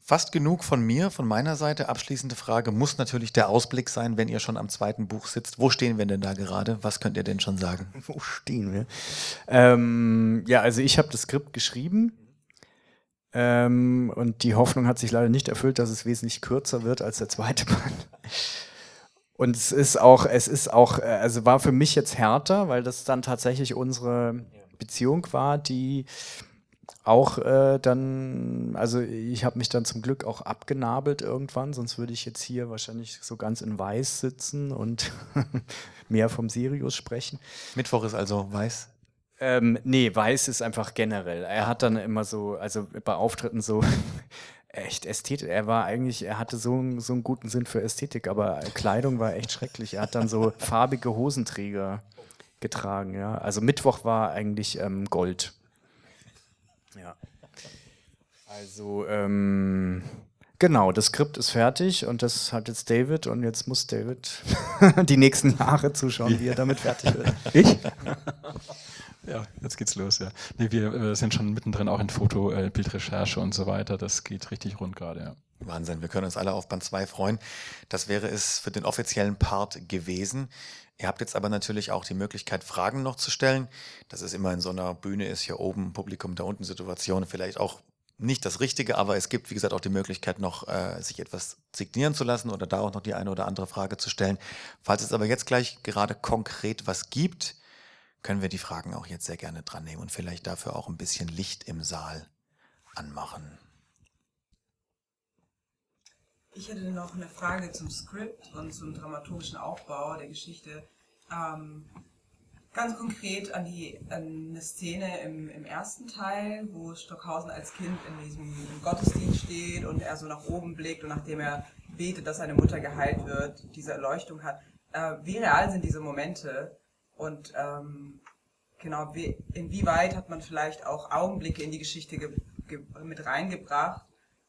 S1: Fast genug von mir, von meiner Seite. Abschließende Frage muss natürlich der Ausblick sein, wenn ihr schon am zweiten Buch sitzt. Wo stehen wir denn da gerade? Was könnt ihr denn schon sagen? (laughs)
S3: Wo stehen wir? Ähm, ja, also ich habe das Skript geschrieben. Ähm, und die Hoffnung hat sich leider nicht erfüllt, dass es wesentlich kürzer wird als der zweite Band. Und es ist auch, es ist auch, äh, also war für mich jetzt härter, weil das dann tatsächlich unsere Beziehung war, die auch äh, dann, also ich habe mich dann zum Glück auch abgenabelt irgendwann, sonst würde ich jetzt hier wahrscheinlich so ganz in Weiß sitzen und (laughs) mehr vom Sirius sprechen.
S1: Mittwoch ist also Weiß?
S3: Ähm, nee, Weiß ist einfach generell. Er hat dann immer so, also bei Auftritten so (laughs) echt Ästhetik. Er war eigentlich, er hatte so, so einen guten Sinn für Ästhetik, aber Kleidung war echt schrecklich. Er hat dann so farbige Hosenträger getragen, ja. Also Mittwoch war eigentlich ähm, Gold. Ja. Also, ähm, genau, das Skript ist fertig und das hat jetzt David und jetzt muss David (laughs) die nächsten Jahre zuschauen, wie er damit fertig wird.
S2: Ich? (laughs) Ja, jetzt geht's los, ja. Nee, wir, wir sind schon mittendrin auch in Foto, äh, Bildrecherche und so weiter. Das geht richtig rund gerade, ja.
S1: Wahnsinn, wir können uns alle auf Band 2 freuen. Das wäre es für den offiziellen Part gewesen. Ihr habt jetzt aber natürlich auch die Möglichkeit, Fragen noch zu stellen. Das ist immer in so einer Bühne ist, hier oben, Publikum, da unten Situation, vielleicht auch nicht das Richtige, aber es gibt, wie gesagt, auch die Möglichkeit, noch äh, sich etwas signieren zu lassen oder da auch noch die eine oder andere Frage zu stellen. Falls es aber jetzt gleich gerade konkret was gibt, können wir die Fragen auch jetzt sehr gerne dran nehmen und vielleicht dafür auch ein bisschen Licht im Saal anmachen.
S4: Ich hätte noch eine Frage zum Skript und zum dramaturgischen Aufbau der Geschichte. Ähm, ganz konkret an, die, an eine Szene im, im ersten Teil, wo Stockhausen als Kind in diesem Gottesdienst steht und er so nach oben blickt und nachdem er betet, dass seine Mutter geheilt wird, diese Erleuchtung hat. Äh, wie real sind diese Momente und ähm, genau, wie, inwieweit hat man vielleicht auch Augenblicke in die Geschichte mit reingebracht,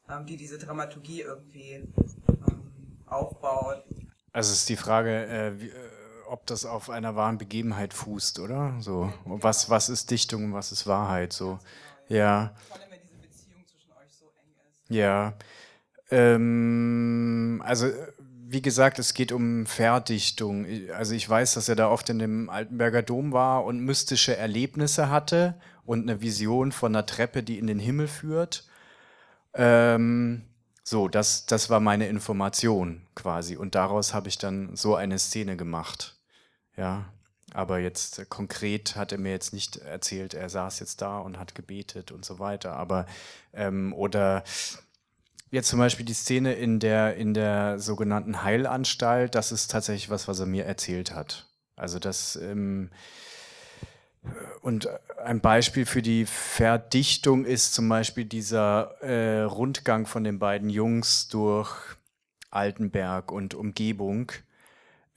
S4: ähm, die diese Dramaturgie irgendwie ähm, aufbaut.
S3: Also ist die Frage, äh, wie, äh, ob das auf einer wahren Begebenheit fußt, oder? So, was, was ist Dichtung und was ist Wahrheit? So, ja. Ja. Ähm, also wie gesagt, es geht um Verdichtung. Also ich weiß, dass er da oft in dem Altenberger Dom war und mystische Erlebnisse hatte und eine Vision von einer Treppe, die in den Himmel führt. Ähm, so, das, das war meine Information quasi. Und daraus habe ich dann so eine Szene gemacht. Ja, aber jetzt konkret hat er mir jetzt nicht erzählt, er saß jetzt da und hat gebetet und so weiter. Aber ähm, oder jetzt zum Beispiel die Szene in der in der sogenannten Heilanstalt, das ist tatsächlich was, was er mir erzählt hat. Also das ähm, und ein Beispiel für die Verdichtung ist zum Beispiel dieser äh, Rundgang von den beiden Jungs durch Altenberg und Umgebung.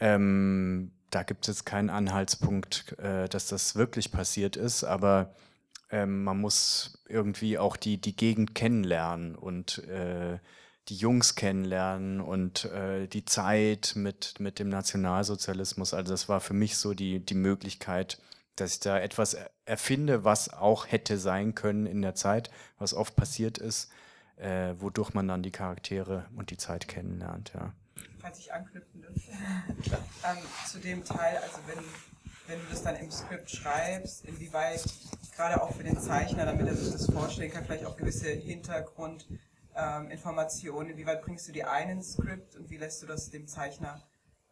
S3: Ähm, da gibt es jetzt keinen Anhaltspunkt, äh, dass das wirklich passiert ist, aber ähm, man muss irgendwie auch die, die Gegend kennenlernen und äh, die Jungs kennenlernen und äh, die Zeit mit, mit dem Nationalsozialismus. Also das war für mich so die, die Möglichkeit, dass ich da etwas erfinde, was auch hätte sein können in der Zeit, was oft passiert ist, äh, wodurch man dann die Charaktere und die Zeit kennenlernt, ja.
S4: Falls ich anknüpfen dürfte, (laughs) ähm, zu dem Teil, also wenn, wenn du das dann im Skript schreibst, inwieweit gerade auch für den Zeichner, damit er sich das vorstellen kann, vielleicht auch gewisse Hintergrundinformationen, ähm, inwieweit bringst du die einen Skript und wie lässt du das dem Zeichner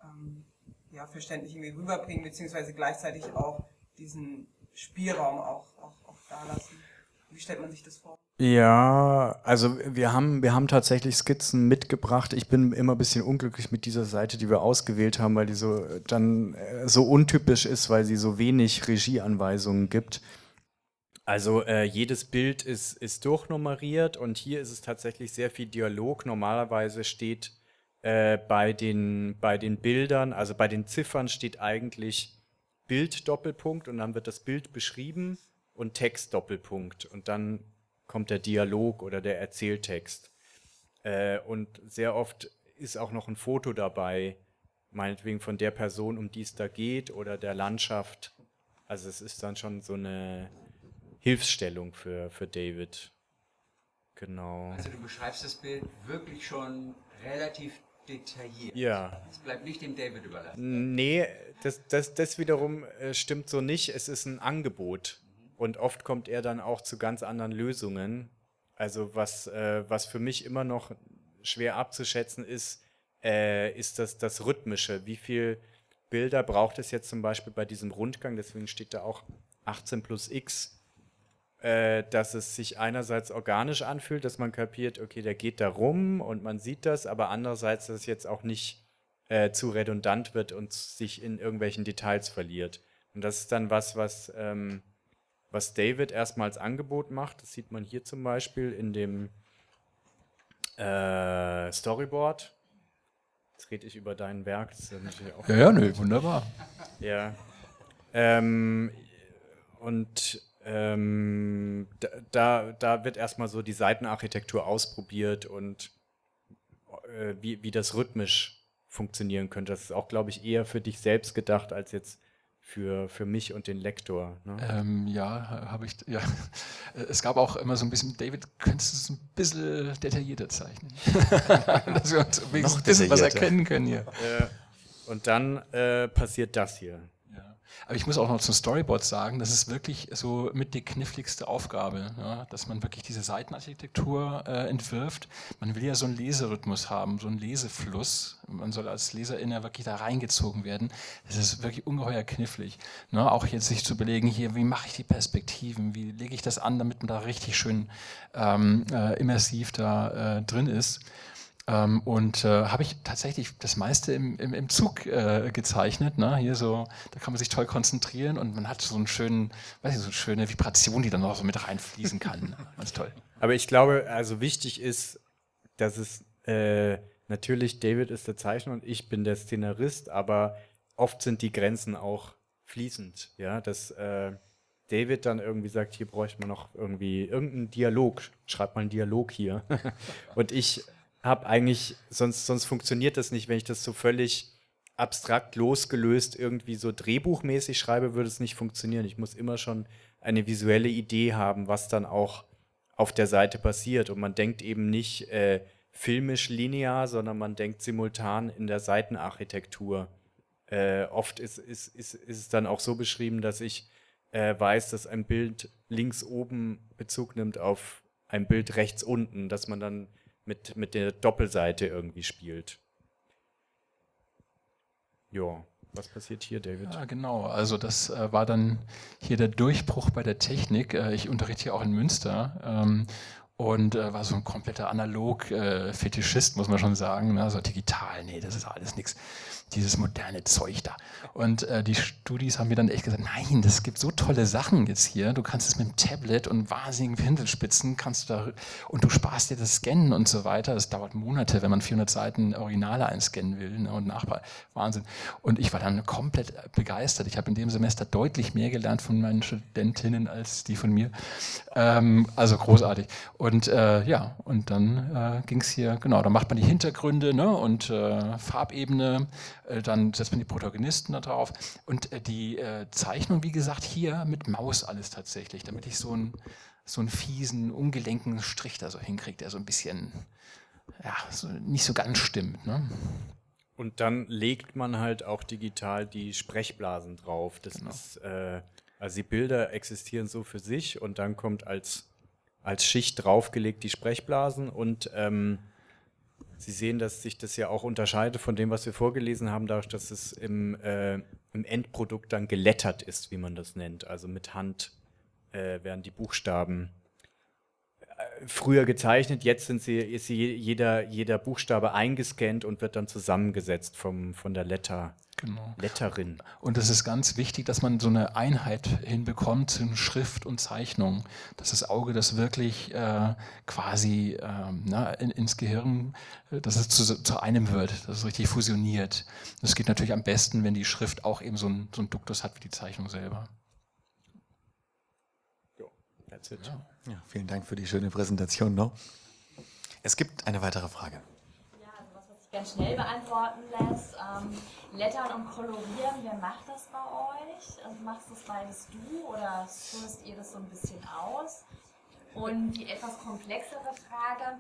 S4: ähm, ja, verständlich irgendwie rüberbringen, beziehungsweise gleichzeitig auch diesen Spielraum auch, auch, auch da lassen. Wie stellt man sich das vor?
S3: Ja, also wir haben, wir haben tatsächlich Skizzen mitgebracht. Ich bin immer ein bisschen unglücklich mit dieser Seite, die wir ausgewählt haben, weil die so dann äh, so untypisch ist, weil sie so wenig Regieanweisungen gibt. Also äh, jedes Bild ist, ist durchnummeriert und hier ist es tatsächlich sehr viel Dialog. Normalerweise steht äh, bei, den, bei den Bildern, also bei den Ziffern steht eigentlich Bild Doppelpunkt und dann wird das Bild beschrieben und Text Doppelpunkt und dann kommt der Dialog oder der Erzähltext. Äh, und sehr oft ist auch noch ein Foto dabei, meinetwegen von der Person, um die es da geht oder der Landschaft. Also es ist dann schon so eine Hilfsstellung für, für David. Genau.
S5: Also du beschreibst das Bild wirklich schon relativ detailliert.
S3: Ja.
S5: Es bleibt nicht dem David überlassen.
S3: Nee, das, das, das wiederum äh, stimmt so nicht. Es ist ein Angebot. Und oft kommt er dann auch zu ganz anderen Lösungen. Also was, äh, was für mich immer noch schwer abzuschätzen ist, äh, ist das, das Rhythmische. Wie viele Bilder braucht es jetzt zum Beispiel bei diesem Rundgang? Deswegen steht da auch 18 plus X, äh, dass es sich einerseits organisch anfühlt, dass man kapiert, okay, der geht da rum und man sieht das, aber andererseits, dass es jetzt auch nicht äh, zu redundant wird und sich in irgendwelchen Details verliert. Und das ist dann was, was ähm, was David erstmal als Angebot macht. Das sieht man hier zum Beispiel in dem äh, Storyboard. Jetzt rede ich über dein Werk.
S2: ja, ja, nö, wunderbar.
S3: Ja. Ähm, und ähm, da, da wird erstmal so die Seitenarchitektur ausprobiert und äh, wie, wie das rhythmisch funktionieren könnte. Das ist auch, glaube ich, eher für dich selbst gedacht als jetzt für, für mich und den Lektor.
S2: Ne? Ähm, ja, habe ich. Ja. (laughs) Es gab auch immer so ein bisschen, David, könntest du es ein bisschen detaillierter zeichnen? (laughs) Dass wir uns wenigstens ein bisschen was erkennen können hier.
S3: Äh, und dann äh, passiert das hier.
S2: Aber ich muss auch noch zum Storyboard sagen, das ist wirklich so mit die kniffligste Aufgabe, ja, dass man wirklich diese Seitenarchitektur äh, entwirft. Man will ja so einen Leserhythmus haben, so einen Lesefluss. Man soll als Leserin ja wirklich da reingezogen werden. Das ist wirklich ungeheuer knifflig. Ne? Auch jetzt sich zu belegen, hier, wie mache ich die Perspektiven, wie lege ich das an, damit man da richtig schön ähm, äh, immersiv da äh, drin ist. Ähm, und äh, habe ich tatsächlich das meiste im, im, im Zug äh, gezeichnet. Ne? Hier so, da kann man sich toll konzentrieren und man hat so einen schönen, weiß ich, so eine schöne Vibration, die dann noch so mit reinfließen kann. (laughs) Ganz toll.
S3: Aber ich glaube, also wichtig ist, dass es äh, natürlich David ist der Zeichner und ich bin der Szenarist, aber oft sind die Grenzen auch fließend. Ja, dass äh, David dann irgendwie sagt, hier bräuchte man noch irgendwie irgendeinen Dialog, schreibt mal einen Dialog hier. (laughs) und ich habe eigentlich, sonst, sonst funktioniert das nicht, wenn ich das so völlig abstrakt losgelöst irgendwie so drehbuchmäßig schreibe, würde es nicht funktionieren. Ich muss immer schon eine visuelle Idee haben, was dann auch auf der Seite passiert. Und man denkt eben nicht äh, filmisch linear, sondern man denkt simultan in der Seitenarchitektur. Äh, oft ist, ist, ist, ist es dann auch so beschrieben, dass ich äh, weiß, dass ein Bild links oben Bezug nimmt auf ein Bild rechts unten, dass man dann mit, mit der Doppelseite irgendwie spielt. Ja, was passiert hier, David?
S2: Ja, genau. Also das äh, war dann hier der Durchbruch bei der Technik. Äh, ich unterrichte hier auch in Münster ähm, und äh, war so ein kompletter Analog-Fetischist, muss man schon sagen. Ne? So digital, nee, das ist alles nichts dieses moderne Zeug da. Und äh, die Studis haben mir dann echt gesagt, nein, das gibt so tolle Sachen jetzt hier. Du kannst es mit dem Tablet und wahnsinnigen Pinselspitzen kannst du da und du sparst dir das Scannen und so weiter. Das dauert Monate, wenn man 400 Seiten Originale einscannen will ne, und Nachbar. Wahnsinn. Und ich war dann komplett begeistert. Ich habe in dem Semester deutlich mehr gelernt von meinen Studentinnen als die von mir. Ähm, also großartig. Und äh, ja, und dann äh, ging es hier, genau, da macht man die Hintergründe ne, und äh, Farbebene dann setzt man die Protagonisten da drauf. Und äh, die äh, Zeichnung, wie gesagt, hier mit Maus alles tatsächlich, damit ich so einen, so einen fiesen, ungelenken Strich da so hinkriege, der so ein bisschen, ja, so nicht so ganz stimmt. Ne?
S3: Und dann legt man halt auch digital die Sprechblasen drauf. Das genau. ist, äh, also die Bilder existieren so für sich und dann kommt als, als Schicht draufgelegt die Sprechblasen und ähm, Sie sehen, dass sich das ja auch unterscheidet von dem, was wir vorgelesen haben, dadurch, dass es im, äh, im Endprodukt dann gelettert ist, wie man das nennt. Also mit Hand äh, werden die Buchstaben früher gezeichnet, jetzt sind sie, ist sie jeder, jeder Buchstabe eingescannt und wird dann zusammengesetzt vom, von der Letter. Genau. Letterin.
S2: Und es ist ganz wichtig, dass man so eine Einheit hinbekommt zwischen Schrift und Zeichnung, dass das Auge das wirklich äh, quasi äh, na, in, ins Gehirn, äh, dass es zu, zu, einem wird, dass es richtig fusioniert. Das geht natürlich am besten, wenn die Schrift auch eben so ein, so ein Duktus hat wie die Zeichnung selber.
S1: Jo, that's it. Ja. Ja, vielen Dank für die schöne Präsentation. No? Es gibt eine weitere Frage
S6: ganz schnell beantworten lässt. Ähm, Lettern und Kolorieren, wer macht das bei euch? Also machst du das beides du oder führst ihr das so ein bisschen aus? Und die etwas komplexere Frage,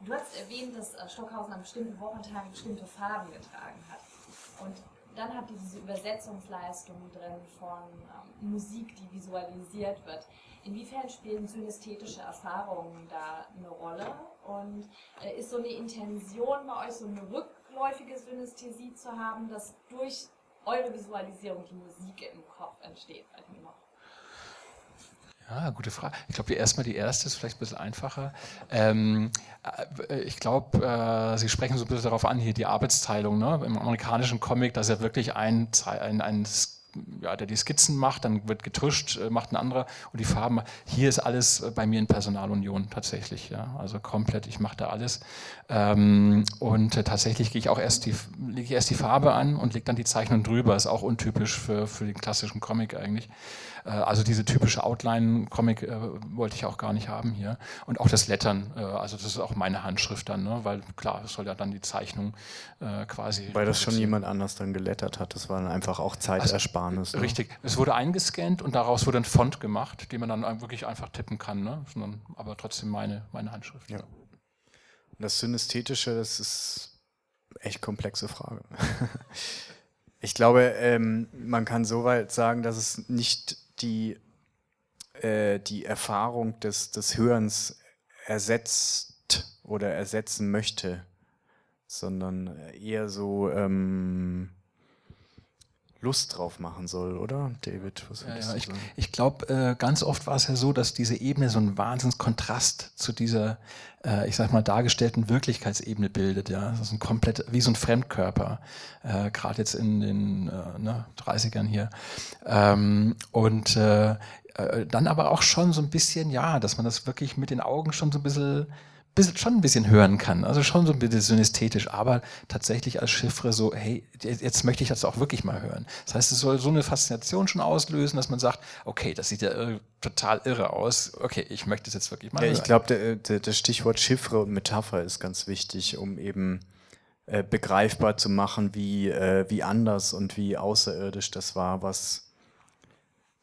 S6: du hast erwähnt, dass äh, Stockhausen an bestimmten Wochentagen bestimmte Farben getragen hat. Und dann habt ihr diese Übersetzungsleistung drin von ähm, Musik, die visualisiert wird. Inwiefern spielen synästhetische Erfahrungen da eine Rolle? Und äh, ist so eine Intention bei euch, so eine rückläufige Synästhesie zu haben, dass durch eure Visualisierung die Musik im Kopf entsteht?
S2: Ja, gute Frage. Ich glaube, erstmal die erste ist vielleicht ein bisschen einfacher. Ähm, äh, ich glaube, äh, Sie sprechen so ein bisschen darauf an, hier die Arbeitsteilung. Ne? Im amerikanischen Comic, da ist ja wirklich ein, ein, ein ja, der die Skizzen macht, dann wird getuscht, äh, macht ein anderer und die Farben. Hier ist alles äh, bei mir in Personalunion tatsächlich, ja, also komplett. Ich mache da alles ähm, und äh, tatsächlich gehe ich auch erst die lege ich erst die Farbe an und lege dann die Zeichnung drüber. Ist auch untypisch für für den klassischen Comic eigentlich. Äh, also diese typische Outline-Comic äh, wollte ich auch gar nicht haben hier. Und auch das Lettern, äh, also das ist auch meine Handschrift dann, ne? weil klar, es soll ja dann die Zeichnung quasi.
S3: Weil das schon jemand anders dann gelettert hat, das war dann einfach auch Zeitersparnis.
S2: Also, ne? Richtig, es wurde eingescannt und daraus wurde ein Font gemacht, den man dann wirklich einfach tippen kann, ne? aber trotzdem meine, meine Handschrift. Ja.
S3: Das Synästhetische, das ist echt komplexe Frage. (laughs) ich glaube, ähm, man kann soweit sagen, dass es nicht die, äh, die Erfahrung des, des Hörens ersetzt oder ersetzen möchte, sondern eher so ähm, Lust drauf machen soll, oder, David?
S2: Was ja, ja, ich, ich glaube, äh, ganz oft war es ja so, dass diese Ebene so einen Wahnsinnskontrast zu dieser, äh, ich sag mal, dargestellten Wirklichkeitsebene bildet. Ja, das ist ein komplett wie so ein Fremdkörper, äh, gerade jetzt in den äh, ne, 30ern hier. Ähm, und äh, äh, dann aber auch schon so ein bisschen, ja, dass man das wirklich mit den Augen schon so ein bisschen bisschen, schon ein bisschen hören kann. Also schon so ein bisschen synästhetisch, aber tatsächlich als Chiffre so, hey, jetzt möchte ich das auch wirklich mal hören. Das heißt, es soll so eine Faszination schon auslösen, dass man sagt, okay, das sieht ja irre, total irre aus. Okay, ich möchte es jetzt wirklich mal
S3: ja,
S2: hören.
S3: Ich glaube, das Stichwort Chiffre und Metapher ist ganz wichtig, um eben äh, begreifbar zu machen, wie, äh, wie anders und wie außerirdisch das war, was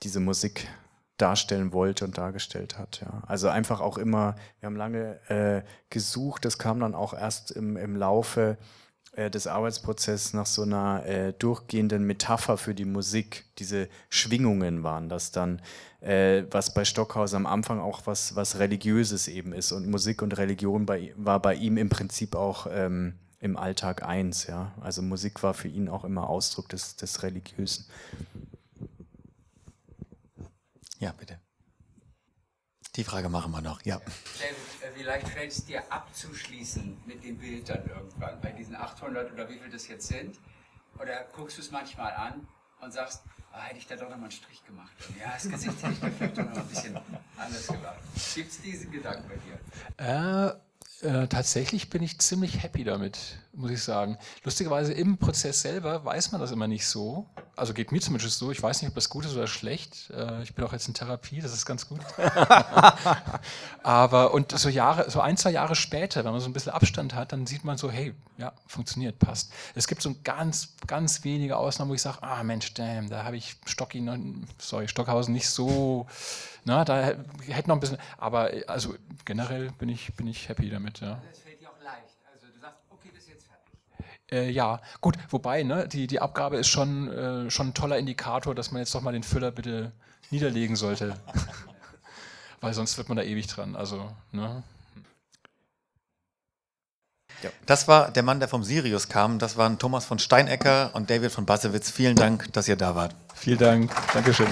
S3: diese Musik darstellen wollte und dargestellt hat. Ja. Also einfach auch immer, wir haben lange äh, gesucht, das kam dann auch erst im, im Laufe äh, des Arbeitsprozesses nach so einer äh, durchgehenden Metapher für die Musik. Diese Schwingungen waren das dann, äh, was bei Stockhaus am Anfang auch was, was Religiöses eben ist. Und Musik und Religion bei, war bei ihm im Prinzip auch ähm, im Alltag eins. Ja? Also Musik war für ihn auch immer Ausdruck des, des Religiösen.
S1: Ja, bitte. Die Frage machen wir noch, ja.
S5: David, äh, wie leicht fällt es dir abzuschließen mit dem Bild dann irgendwann, bei diesen 800 oder wie viel das jetzt sind? Oder guckst du es manchmal an und sagst, ah, hätte ich da doch nochmal einen Strich gemacht? Ja, das Gesicht hätte ich mir vielleicht doch noch ein bisschen anders gemacht. Gibt es diesen Gedanken bei dir?
S2: Äh, äh, tatsächlich bin ich ziemlich happy damit, muss ich sagen. Lustigerweise im Prozess selber weiß man das immer nicht so. Also geht mir zumindest so. Ich weiß nicht, ob das gut ist oder schlecht. Äh, ich bin auch jetzt in Therapie, das ist ganz gut. (laughs) Aber und so Jahre, so ein, zwei Jahre später, wenn man so ein bisschen Abstand hat, dann sieht man so, hey, ja, funktioniert, passt. Es gibt so ganz, ganz wenige Ausnahmen, wo ich sage, ah Mensch, damn, da habe ich Stocki, sorry, Stockhausen nicht so na, da hätte noch ein bisschen, aber also generell bin ich, bin ich happy damit. Ja.
S5: Das fällt dir auch leicht. Also du sagst, okay, das ist jetzt fertig.
S2: Äh, ja, gut, wobei, ne, die, die Abgabe ist schon, äh, schon ein toller Indikator, dass man jetzt doch mal den Füller bitte niederlegen sollte. (laughs) Weil sonst wird man da ewig dran. Also, ne?
S1: Ja. Das war der Mann, der vom Sirius kam. Das waren Thomas von Steinecker und David von Bassewitz. Vielen Dank, dass ihr da wart.
S2: Vielen Dank. Dankeschön.